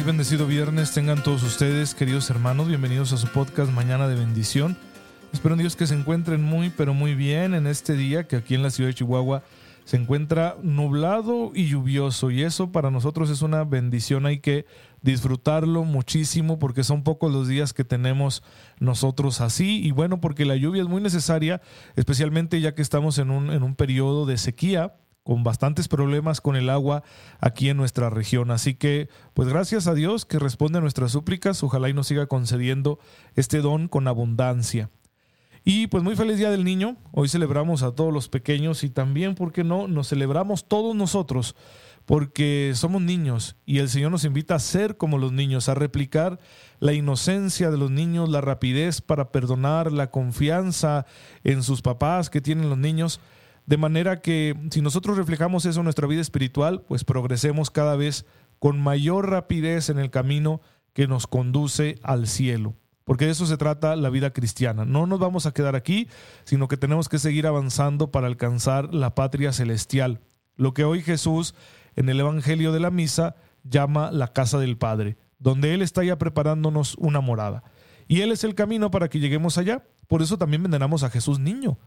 Muy bendecido viernes tengan todos ustedes, queridos hermanos, bienvenidos a su podcast Mañana de Bendición. Espero en Dios que se encuentren muy, pero muy bien en este día que aquí en la ciudad de Chihuahua se encuentra nublado y lluvioso. Y eso para nosotros es una bendición, hay que disfrutarlo muchísimo porque son pocos los días que tenemos nosotros así. Y bueno porque la lluvia es muy necesaria, especialmente ya que estamos en un, en un periodo de sequía con bastantes problemas con el agua aquí en nuestra región. Así que, pues gracias a Dios que responde a nuestras súplicas, ojalá y nos siga concediendo este don con abundancia. Y pues muy feliz Día del Niño, hoy celebramos a todos los pequeños y también, ¿por qué no?, nos celebramos todos nosotros, porque somos niños y el Señor nos invita a ser como los niños, a replicar la inocencia de los niños, la rapidez para perdonar, la confianza en sus papás que tienen los niños de manera que si nosotros reflejamos eso en nuestra vida espiritual, pues progresemos cada vez con mayor rapidez en el camino que nos conduce al cielo. Porque de eso se trata la vida cristiana. No nos vamos a quedar aquí, sino que tenemos que seguir avanzando para alcanzar la patria celestial. Lo que hoy Jesús en el Evangelio de la Misa llama la casa del Padre, donde Él está ya preparándonos una morada. Y Él es el camino para que lleguemos allá. Por eso también veneramos a Jesús niño,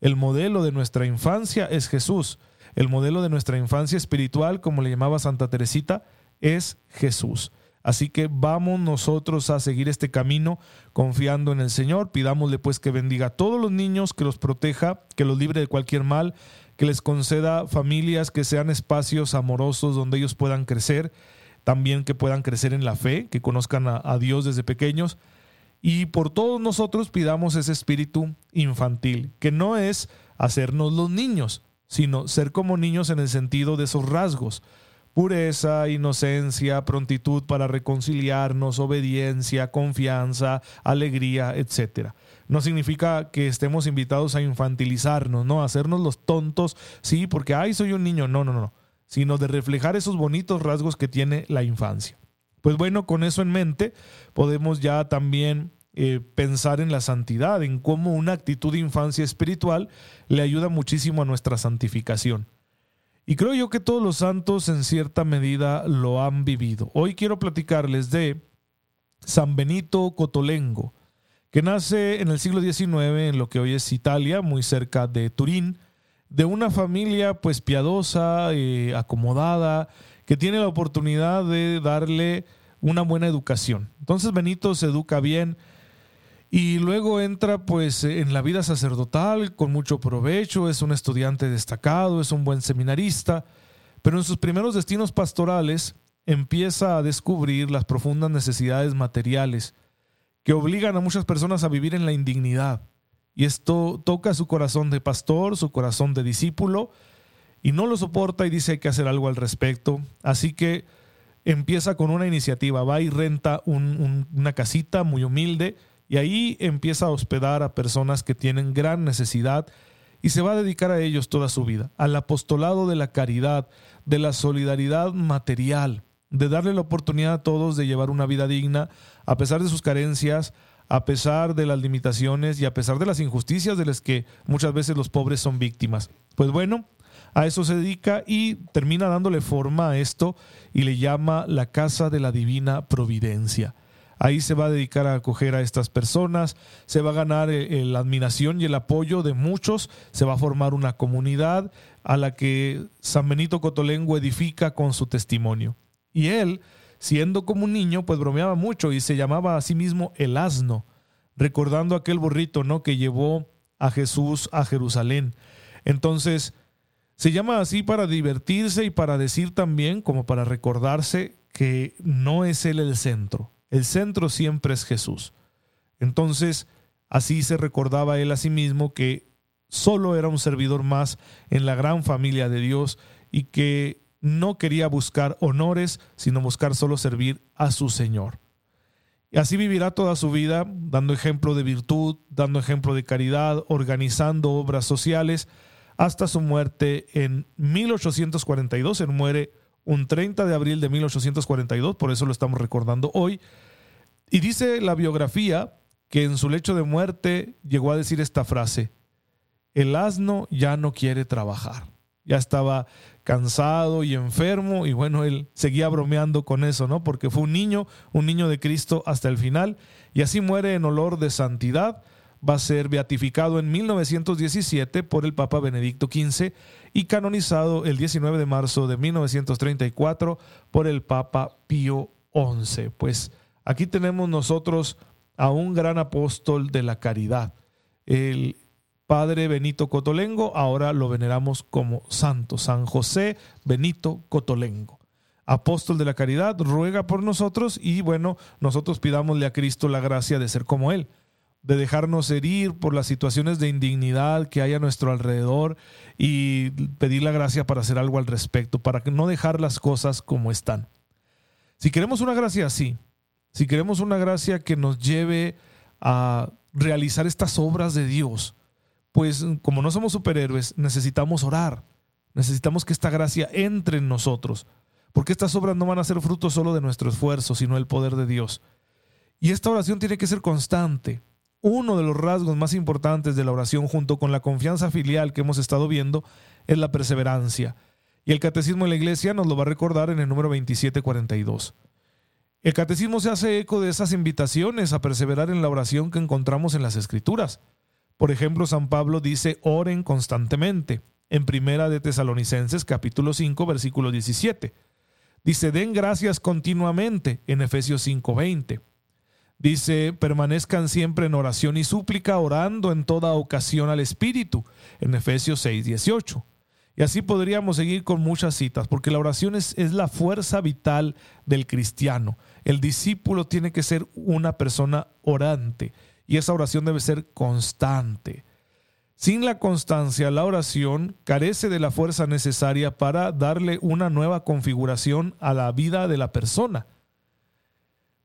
el modelo de nuestra infancia es Jesús. El modelo de nuestra infancia espiritual, como le llamaba Santa Teresita, es Jesús. Así que vamos nosotros a seguir este camino confiando en el Señor. Pidámosle pues que bendiga a todos los niños, que los proteja, que los libre de cualquier mal, que les conceda familias que sean espacios amorosos donde ellos puedan crecer, también que puedan crecer en la fe, que conozcan a, a Dios desde pequeños y por todos nosotros pidamos ese espíritu infantil, que no es hacernos los niños, sino ser como niños en el sentido de esos rasgos. Pureza, inocencia, prontitud para reconciliarnos, obediencia, confianza, alegría, etc. No significa que estemos invitados a infantilizarnos, ¿no? A hacernos los tontos, sí, porque, ay, soy un niño. No, no, no. Sino de reflejar esos bonitos rasgos que tiene la infancia. Pues bueno, con eso en mente podemos ya también eh, pensar en la santidad, en cómo una actitud de infancia espiritual le ayuda muchísimo a nuestra santificación. Y creo yo que todos los santos en cierta medida lo han vivido. Hoy quiero platicarles de San Benito Cotolengo, que nace en el siglo XIX en lo que hoy es Italia, muy cerca de Turín, de una familia pues piadosa, eh, acomodada, que tiene la oportunidad de darle una buena educación. Entonces Benito se educa bien y luego entra pues en la vida sacerdotal con mucho provecho, es un estudiante destacado, es un buen seminarista, pero en sus primeros destinos pastorales empieza a descubrir las profundas necesidades materiales que obligan a muchas personas a vivir en la indignidad. Y esto toca su corazón de pastor, su corazón de discípulo, y no lo soporta y dice hay que hacer algo al respecto. Así que empieza con una iniciativa, va y renta una casita muy humilde y ahí empieza a hospedar a personas que tienen gran necesidad y se va a dedicar a ellos toda su vida, al apostolado de la caridad, de la solidaridad material, de darle la oportunidad a todos de llevar una vida digna a pesar de sus carencias, a pesar de las limitaciones y a pesar de las injusticias de las que muchas veces los pobres son víctimas. Pues bueno, a eso se dedica y termina dándole forma a esto y le llama la Casa de la Divina Providencia. Ahí se va a dedicar a acoger a estas personas, se va a ganar eh, la admiración y el apoyo de muchos, se va a formar una comunidad a la que San Benito Cotolengo edifica con su testimonio. Y él, siendo como un niño, pues bromeaba mucho y se llamaba a sí mismo el asno, recordando aquel burrito, ¿no? que llevó a Jesús a Jerusalén. Entonces, se llama así para divertirse y para decir también, como para recordarse, que no es Él el centro. El centro siempre es Jesús. Entonces, así se recordaba Él a sí mismo que solo era un servidor más en la gran familia de Dios y que no quería buscar honores, sino buscar solo servir a su Señor. Así vivirá toda su vida, dando ejemplo de virtud, dando ejemplo de caridad, organizando obras sociales, hasta su muerte en 1842. Él muere un 30 de abril de 1842, por eso lo estamos recordando hoy. Y dice la biografía que en su lecho de muerte llegó a decir esta frase, el asno ya no quiere trabajar. Ya estaba cansado y enfermo y bueno, él seguía bromeando con eso, ¿no? Porque fue un niño, un niño de Cristo hasta el final y así muere en olor de santidad. Va a ser beatificado en 1917 por el Papa Benedicto XV y canonizado el 19 de marzo de 1934 por el Papa Pío XI. Pues aquí tenemos nosotros a un gran apóstol de la caridad. El Padre Benito Cotolengo, ahora lo veneramos como santo, San José Benito Cotolengo. Apóstol de la caridad, ruega por nosotros y bueno, nosotros pidámosle a Cristo la gracia de ser como Él, de dejarnos herir por las situaciones de indignidad que hay a nuestro alrededor y pedir la gracia para hacer algo al respecto, para no dejar las cosas como están. Si queremos una gracia así, si queremos una gracia que nos lleve a realizar estas obras de Dios, pues como no somos superhéroes, necesitamos orar. Necesitamos que esta gracia entre en nosotros, porque estas obras no van a ser fruto solo de nuestro esfuerzo, sino el poder de Dios. Y esta oración tiene que ser constante. Uno de los rasgos más importantes de la oración junto con la confianza filial que hemos estado viendo es la perseverancia. Y el Catecismo de la Iglesia nos lo va a recordar en el número 2742. El Catecismo se hace eco de esas invitaciones a perseverar en la oración que encontramos en las Escrituras. Por ejemplo, San Pablo dice, oren constantemente, en Primera de Tesalonicenses capítulo 5, versículo 17. Dice, den gracias continuamente, en Efesios 5:20. Dice, permanezcan siempre en oración y súplica, orando en toda ocasión al Espíritu, en Efesios 6:18. Y así podríamos seguir con muchas citas, porque la oración es, es, la fuerza vital del cristiano. El discípulo tiene que ser una persona orante y esa oración debe ser constante. Sin la constancia, la oración carece de la fuerza necesaria para darle una nueva configuración a la vida de la persona.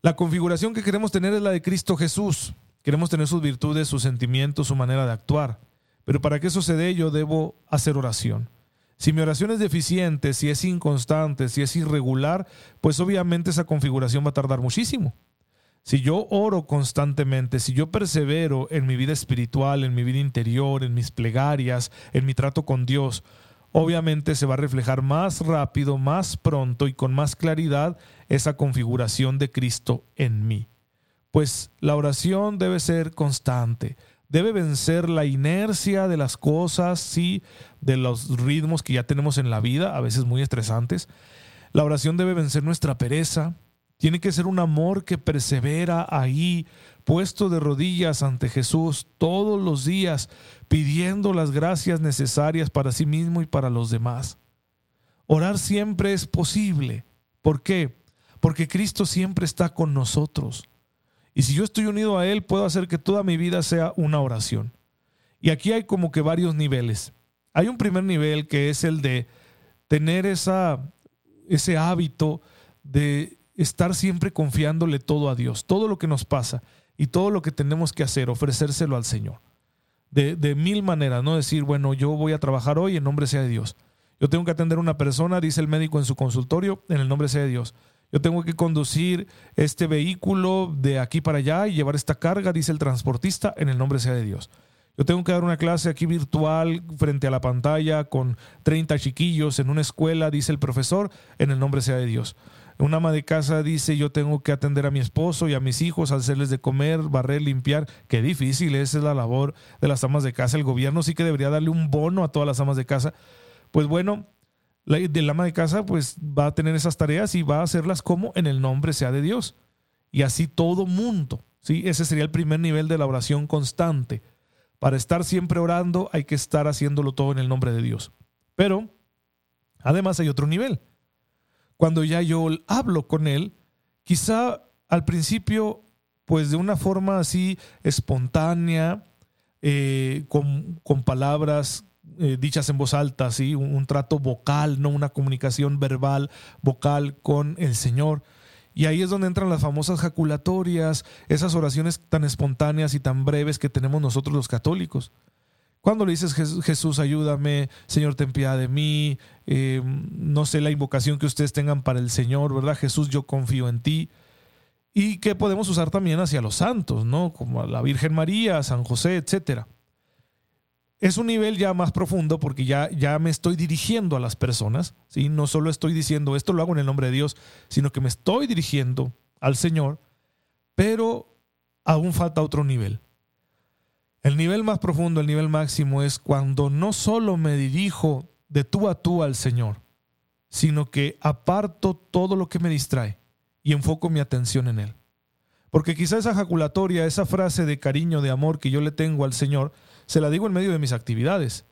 La configuración que queremos tener es la de Cristo Jesús. Queremos tener sus virtudes, sus sentimientos, su manera de actuar. Pero para que eso se yo debo hacer oración. Si mi oración es deficiente, si es inconstante, si es irregular, pues obviamente esa configuración va a tardar muchísimo. Si yo oro constantemente, si yo persevero en mi vida espiritual, en mi vida interior, en mis plegarias, en mi trato con Dios, obviamente se va a reflejar más rápido, más pronto y con más claridad esa configuración de Cristo en mí. Pues la oración debe ser constante, debe vencer la inercia de las cosas, sí, de los ritmos que ya tenemos en la vida, a veces muy estresantes. La oración debe vencer nuestra pereza, tiene que ser un amor que persevera ahí, puesto de rodillas ante Jesús todos los días, pidiendo las gracias necesarias para sí mismo y para los demás. Orar siempre es posible. ¿Por qué? Porque Cristo siempre está con nosotros. Y si yo estoy unido a Él, puedo hacer que toda mi vida sea una oración. Y aquí hay como que varios niveles. Hay un primer nivel que es el de tener esa, ese hábito de estar siempre confiándole todo a Dios, todo lo que nos pasa y todo lo que tenemos que hacer, ofrecérselo al Señor. De, de, mil maneras, no decir, bueno, yo voy a trabajar hoy en nombre sea de Dios. Yo tengo que atender a una persona, dice el médico en su consultorio, en el nombre sea de Dios. Yo tengo que conducir este vehículo de aquí para allá y llevar esta carga, dice el transportista, en el nombre sea de Dios. Yo tengo que dar una clase aquí virtual frente a la pantalla con 30 chiquillos en una escuela, dice el profesor, en el nombre sea de Dios. Una ama de casa dice, yo tengo que atender a mi esposo y a mis hijos, hacerles de comer, barrer, limpiar. Qué difícil, esa es la labor de las amas de casa. El gobierno sí que debería darle un bono a todas las amas de casa. Pues bueno, la, ama de casa pues va a tener esas tareas y va a hacerlas como en el nombre sea de Dios. Y así todo mundo. ¿sí? Ese sería el primer nivel de la oración constante. Para estar siempre orando hay que estar haciéndolo todo en el nombre de Dios. Pero además hay otro nivel cuando ya yo hablo con él, quizá al principio, pues de una forma así espontánea, eh, con, palabras eh, dichas en voz alta, ¿sí? Un, trato vocal, no una comunicación verbal, vocal con el Señor. Y ahí es donde entran las famosas jaculatorias, esas oraciones tan espontáneas y tan breves que tenemos nosotros los católicos. Cuando le dices Jesús, ayúdame, Señor, ten piedad de mí, eh, no sé la invocación que ustedes tengan para el Señor, ¿verdad? Jesús, yo confío en ti. Y que podemos usar también hacia los santos, ¿no? Como a la Virgen María, San José, etcétera es un nivel ya más profundo porque ya, ya me estoy dirigiendo a las personas, ¿sí? no solo estoy diciendo esto lo hago en el nombre de Dios, sino que me estoy dirigiendo al Señor, pero aún falta otro nivel. El nivel más profundo, el nivel máximo es cuando no solo me dirijo de tú a tú al Señor, sino que aparto todo lo que me distrae y enfoco mi atención en Él. Porque quizá esa jaculatoria, esa frase de cariño, de amor que yo le tengo al Señor, se la digo en medio de mis actividades.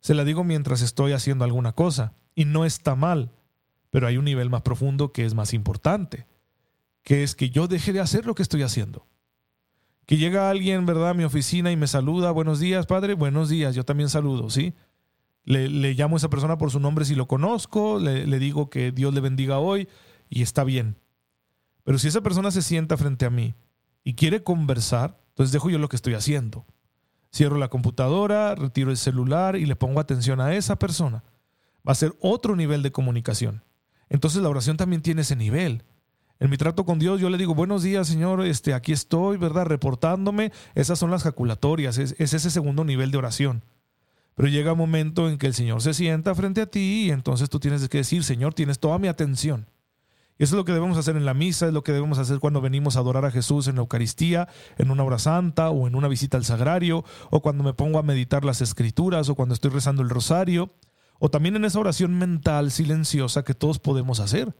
Se la digo mientras estoy haciendo alguna cosa. Y no está mal. Pero hay un nivel más profundo que es más importante. Que es que yo deje de hacer lo que estoy haciendo. Que llega alguien, ¿verdad?, a mi oficina y me saluda. Buenos días, padre. Buenos días. Yo también saludo, ¿sí? Le, llamo a esa persona por su nombre si lo conozco. Le, le digo que Dios le bendiga hoy y está bien. Pero si esa persona se sienta frente a mí y quiere conversar, entonces dejo yo lo que estoy haciendo. Cierro la computadora, retiro el celular y le pongo atención a esa persona. Va a ser otro nivel de comunicación. Entonces la oración también tiene ese nivel. En mi trato con Dios yo le digo, buenos días Señor, este, aquí estoy, ¿verdad? Reportándome. Esas son las jaculatorias, es, es ese segundo nivel de oración. Pero llega un momento en que el Señor se sienta frente a ti y entonces tú tienes que decir, Señor, tienes toda mi atención. Y eso es lo que debemos hacer en la misa, es lo que debemos hacer cuando venimos a adorar a Jesús en la Eucaristía, en una hora santa o en una visita al sagrario, o cuando me pongo a meditar las escrituras o cuando estoy rezando el rosario, o también en esa oración mental silenciosa que todos podemos hacer.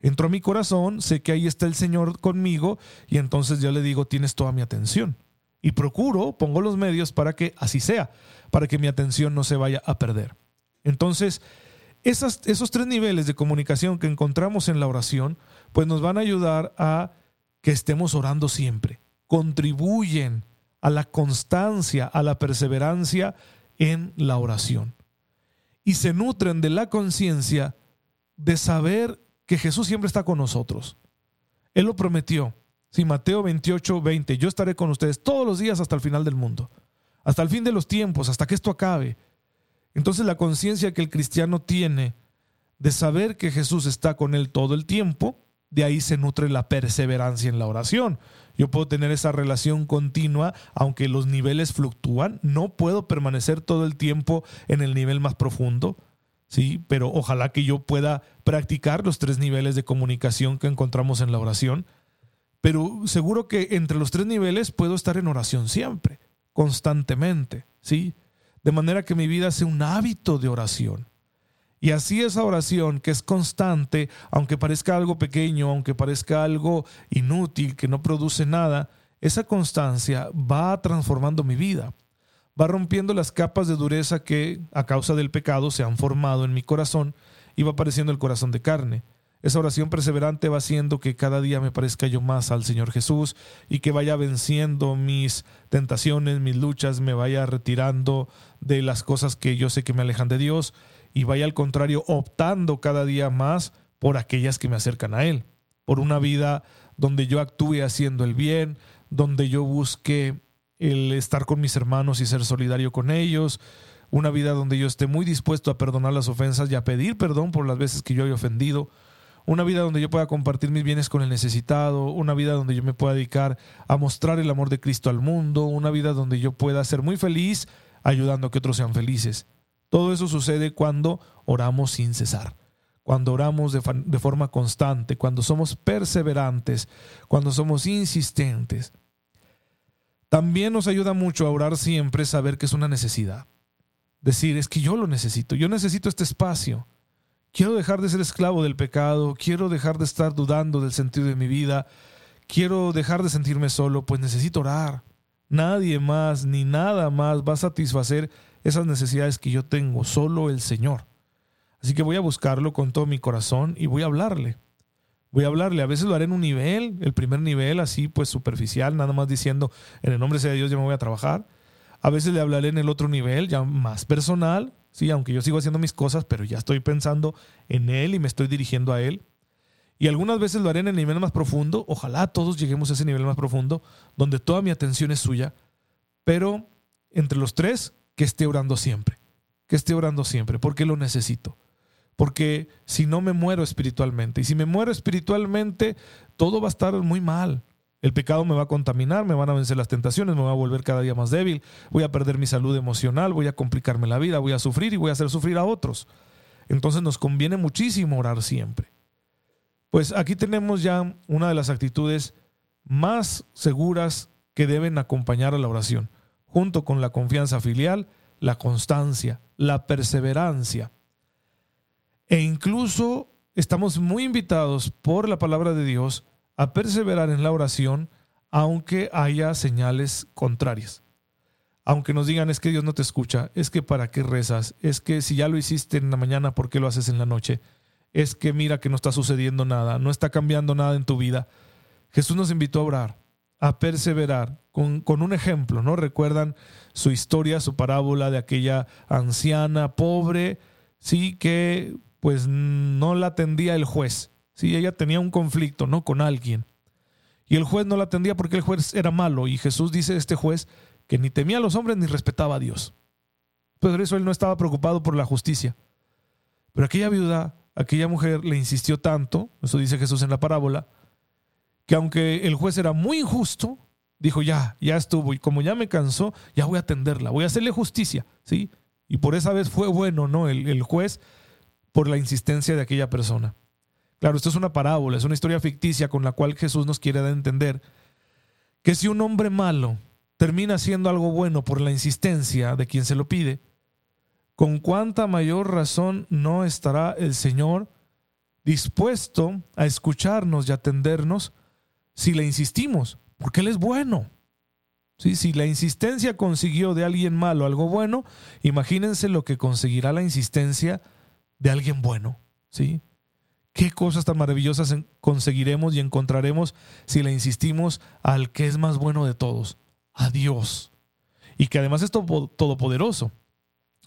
Entro a mi corazón, sé que ahí está el Señor conmigo y entonces yo le digo, tienes toda mi atención. Y procuro, pongo los medios para que así sea, para que mi atención no se vaya a perder. Entonces, esos tres niveles de comunicación que encontramos en la oración, pues nos van a ayudar a que estemos orando siempre. Contribuyen a la constancia, a la perseverancia en la oración. Y se nutren de la conciencia de saber que Jesús siempre está con nosotros. Él lo prometió. Si Mateo 28, 20, yo estaré con ustedes todos los días hasta el final del mundo, hasta el fin de los tiempos, hasta que esto acabe. Entonces la conciencia que el cristiano tiene de saber que Jesús está con él todo el tiempo, de ahí se nutre la perseverancia en la oración. Yo puedo tener esa relación continua, aunque los niveles fluctúan, no puedo permanecer todo el tiempo en el nivel más profundo, ¿sí? Pero ojalá que yo pueda practicar los tres niveles de comunicación que encontramos en la oración. Pero seguro que entre los tres niveles puedo estar en oración siempre, constantemente, ¿sí? de manera que mi vida sea un hábito de oración. Y así esa oración que es constante, aunque parezca algo pequeño, aunque parezca algo inútil, que no produce nada, esa constancia va transformando mi vida, va rompiendo las capas de dureza que a causa del pecado se han formado en mi corazón y va apareciendo el corazón de carne. Esa oración perseverante va haciendo que cada día me parezca yo más al Señor Jesús y que vaya venciendo mis tentaciones, mis luchas, me vaya retirando de las cosas que yo sé que me alejan de Dios y vaya al contrario optando cada día más por aquellas que me acercan a Él, por una vida donde yo actúe haciendo el bien, donde yo busque el estar con mis hermanos y ser solidario con ellos, una vida donde yo esté muy dispuesto a perdonar las ofensas y a pedir perdón por las veces que yo haya ofendido, una vida donde yo pueda compartir mis bienes con el necesitado, una vida donde yo me pueda dedicar a mostrar el amor de Cristo al mundo, una vida donde yo pueda ser muy feliz ayudando a que otros sean felices. Todo eso sucede cuando oramos sin cesar, cuando oramos de, de forma constante, cuando somos perseverantes, cuando somos insistentes. También nos ayuda mucho a orar siempre saber que es una necesidad. Decir, es que yo lo necesito, yo necesito este espacio. Quiero dejar de ser esclavo del pecado, quiero dejar de estar dudando del sentido de mi vida, quiero dejar de sentirme solo, pues necesito orar. Nadie más ni nada más va a satisfacer esas necesidades que yo tengo, solo el Señor. Así que voy a buscarlo con todo mi corazón y voy a hablarle. Voy a hablarle, a veces lo haré en un nivel, el primer nivel así pues superficial, nada más diciendo, en el nombre sea de Dios ya me voy a trabajar. A veces le hablaré en el otro nivel, ya más personal, Sí, aunque yo sigo haciendo mis cosas, pero ya estoy pensando en Él y me estoy dirigiendo a Él. Y algunas veces lo haré en el nivel más profundo. Ojalá todos lleguemos a ese nivel más profundo, donde toda mi atención es suya. Pero entre los tres, que esté orando siempre. Que esté orando siempre, porque lo necesito. Porque si no me muero espiritualmente, y si me muero espiritualmente, todo va a estar muy mal. El pecado me va a contaminar, me van a vencer las tentaciones, me va a volver cada día más débil, voy a perder mi salud emocional, voy a complicarme la vida, voy a sufrir y voy a hacer sufrir a otros. Entonces nos conviene muchísimo orar siempre. Pues aquí tenemos ya una de las actitudes más seguras que deben acompañar a la oración, junto con la confianza filial, la constancia, la perseverancia. E incluso estamos muy invitados por la palabra de Dios a perseverar en la oración aunque haya señales contrarias. Aunque nos digan es que Dios no te escucha, es que para qué rezas, es que si ya lo hiciste en la mañana, ¿por qué lo haces en la noche? Es que mira que no está sucediendo nada, no está cambiando nada en tu vida. Jesús nos invitó a orar, a perseverar, con, con un ejemplo, ¿no? Recuerdan su historia, su parábola de aquella anciana pobre, sí, que pues no la atendía el juez si ella tenía un conflicto, ¿no? Con alguien. Y el juez no la atendía porque el juez era malo. Y Jesús dice este juez que ni temía a los hombres ni respetaba a Dios. Por eso él no estaba preocupado por la justicia. Pero aquella viuda, aquella mujer le insistió tanto, eso dice Jesús en la parábola, que aunque el juez era muy injusto, dijo ya, ya estuvo. Y como ya me cansó, ya voy a atenderla, voy a hacerle justicia. ¿sí? Y por esa vez fue bueno, ¿no? El, el juez por la insistencia de aquella persona. Claro, esto es una parábola, es una historia ficticia con la cual Jesús nos quiere dar a entender que si un hombre malo termina haciendo algo bueno por la insistencia de quien se lo pide, con cuánta mayor razón no estará el Señor dispuesto a escucharnos y atendernos si le insistimos, porque Él es bueno. Si la insistencia consiguió de alguien malo algo bueno, imagínense lo que conseguirá la insistencia de alguien bueno. ¿sí? qué cosas tan maravillosas conseguiremos y encontraremos si le insistimos al que es más bueno de todos, a Dios. Y que además es todopoderoso.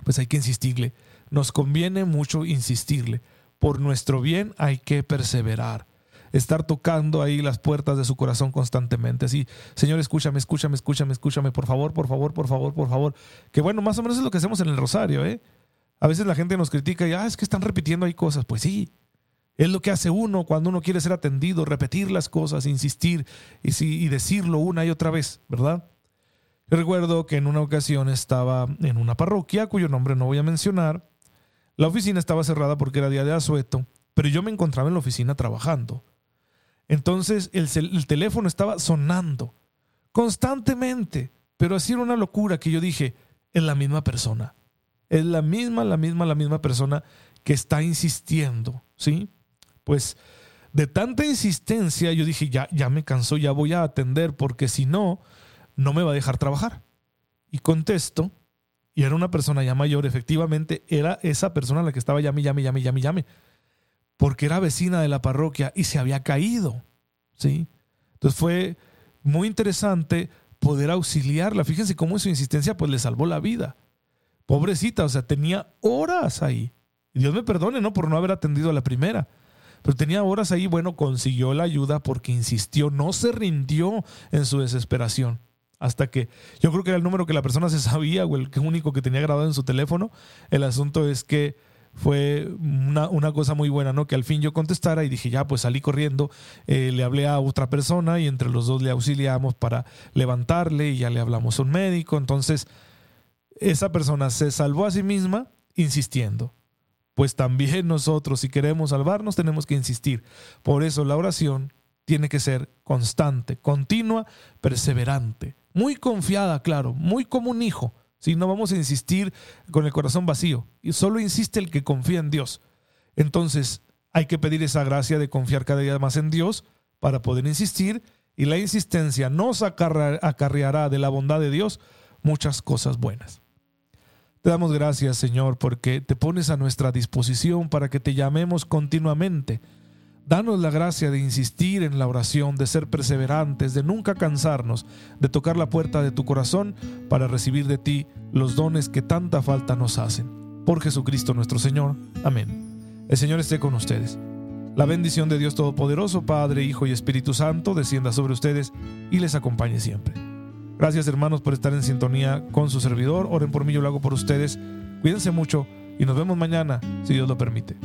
Pues hay que insistirle. Nos conviene mucho insistirle. Por nuestro bien hay que perseverar. Estar tocando ahí las puertas de su corazón constantemente. Así, Señor, escúchame, escúchame, escúchame, escúchame, por favor, por favor, por favor, por favor. Que bueno, más o menos es lo que hacemos en el rosario, ¿eh? A veces la gente nos critica y, ah, es que están repitiendo ahí cosas. Pues sí, es lo que hace uno cuando uno quiere ser atendido, repetir las cosas, insistir y, decirlo una y otra vez, ¿verdad? recuerdo que en una ocasión estaba en una parroquia cuyo nombre no voy a mencionar. La oficina estaba cerrada porque era día de asueto, pero yo me encontraba en la oficina trabajando. Entonces el, el teléfono estaba sonando constantemente, pero así era una locura que yo dije, es la misma persona. Es la misma, la misma, la misma persona que está insistiendo, ¿sí? Pues de tanta insistencia yo dije, ya, ya me cansó, ya voy a atender porque si no, no me va a dejar trabajar. Y contesto, y era una persona ya mayor, efectivamente era esa persona la que estaba llame, llame, llame, llame, llame, porque era vecina de la parroquia y se había caído, ¿sí? Entonces fue muy interesante poder auxiliarla. Fíjense cómo su insistencia pues le salvó la vida. Pobrecita, o sea, tenía horas ahí. Dios me perdone, ¿no? Por no haber atendido a la primera. Pero tenía horas ahí, bueno, consiguió la ayuda porque insistió, no se rindió en su desesperación. Hasta que yo creo que era el número que la persona se sabía o el único que tenía grabado en su teléfono. El asunto es que fue una, una, cosa muy buena, ¿no? Que al fin yo contestara y dije, ya, pues salí corriendo, eh, le hablé a otra persona y entre los dos le auxiliamos para levantarle y ya le hablamos a un médico. Entonces, esa persona se salvó a sí misma insistiendo pues también nosotros, si queremos salvarnos, tenemos que insistir. Por eso la oración tiene que ser constante, continua, perseverante, muy confiada, claro, muy como un hijo. Si no vamos a insistir con el corazón vacío, y solo insiste el que confía en Dios. Entonces hay que pedir esa gracia de confiar cada día más en Dios para poder insistir y la insistencia nos acarreará de la bondad de Dios muchas cosas buenas. Te damos gracias, Señor, porque te pones a nuestra disposición para que te llamemos continuamente. Danos la gracia de insistir en la oración, de ser perseverantes, de nunca cansarnos, de tocar la puerta de tu corazón para recibir de ti los dones que tanta falta nos hacen. Por Jesucristo nuestro Señor. Amén. El Señor esté con ustedes. La bendición de Dios Todopoderoso, Padre, Hijo y Espíritu Santo, descienda sobre ustedes y les acompañe siempre. Gracias hermanos por estar en sintonía con su servidor. Oren por mí, yo lo hago por ustedes. Cuídense mucho y nos vemos mañana, si Dios lo permite.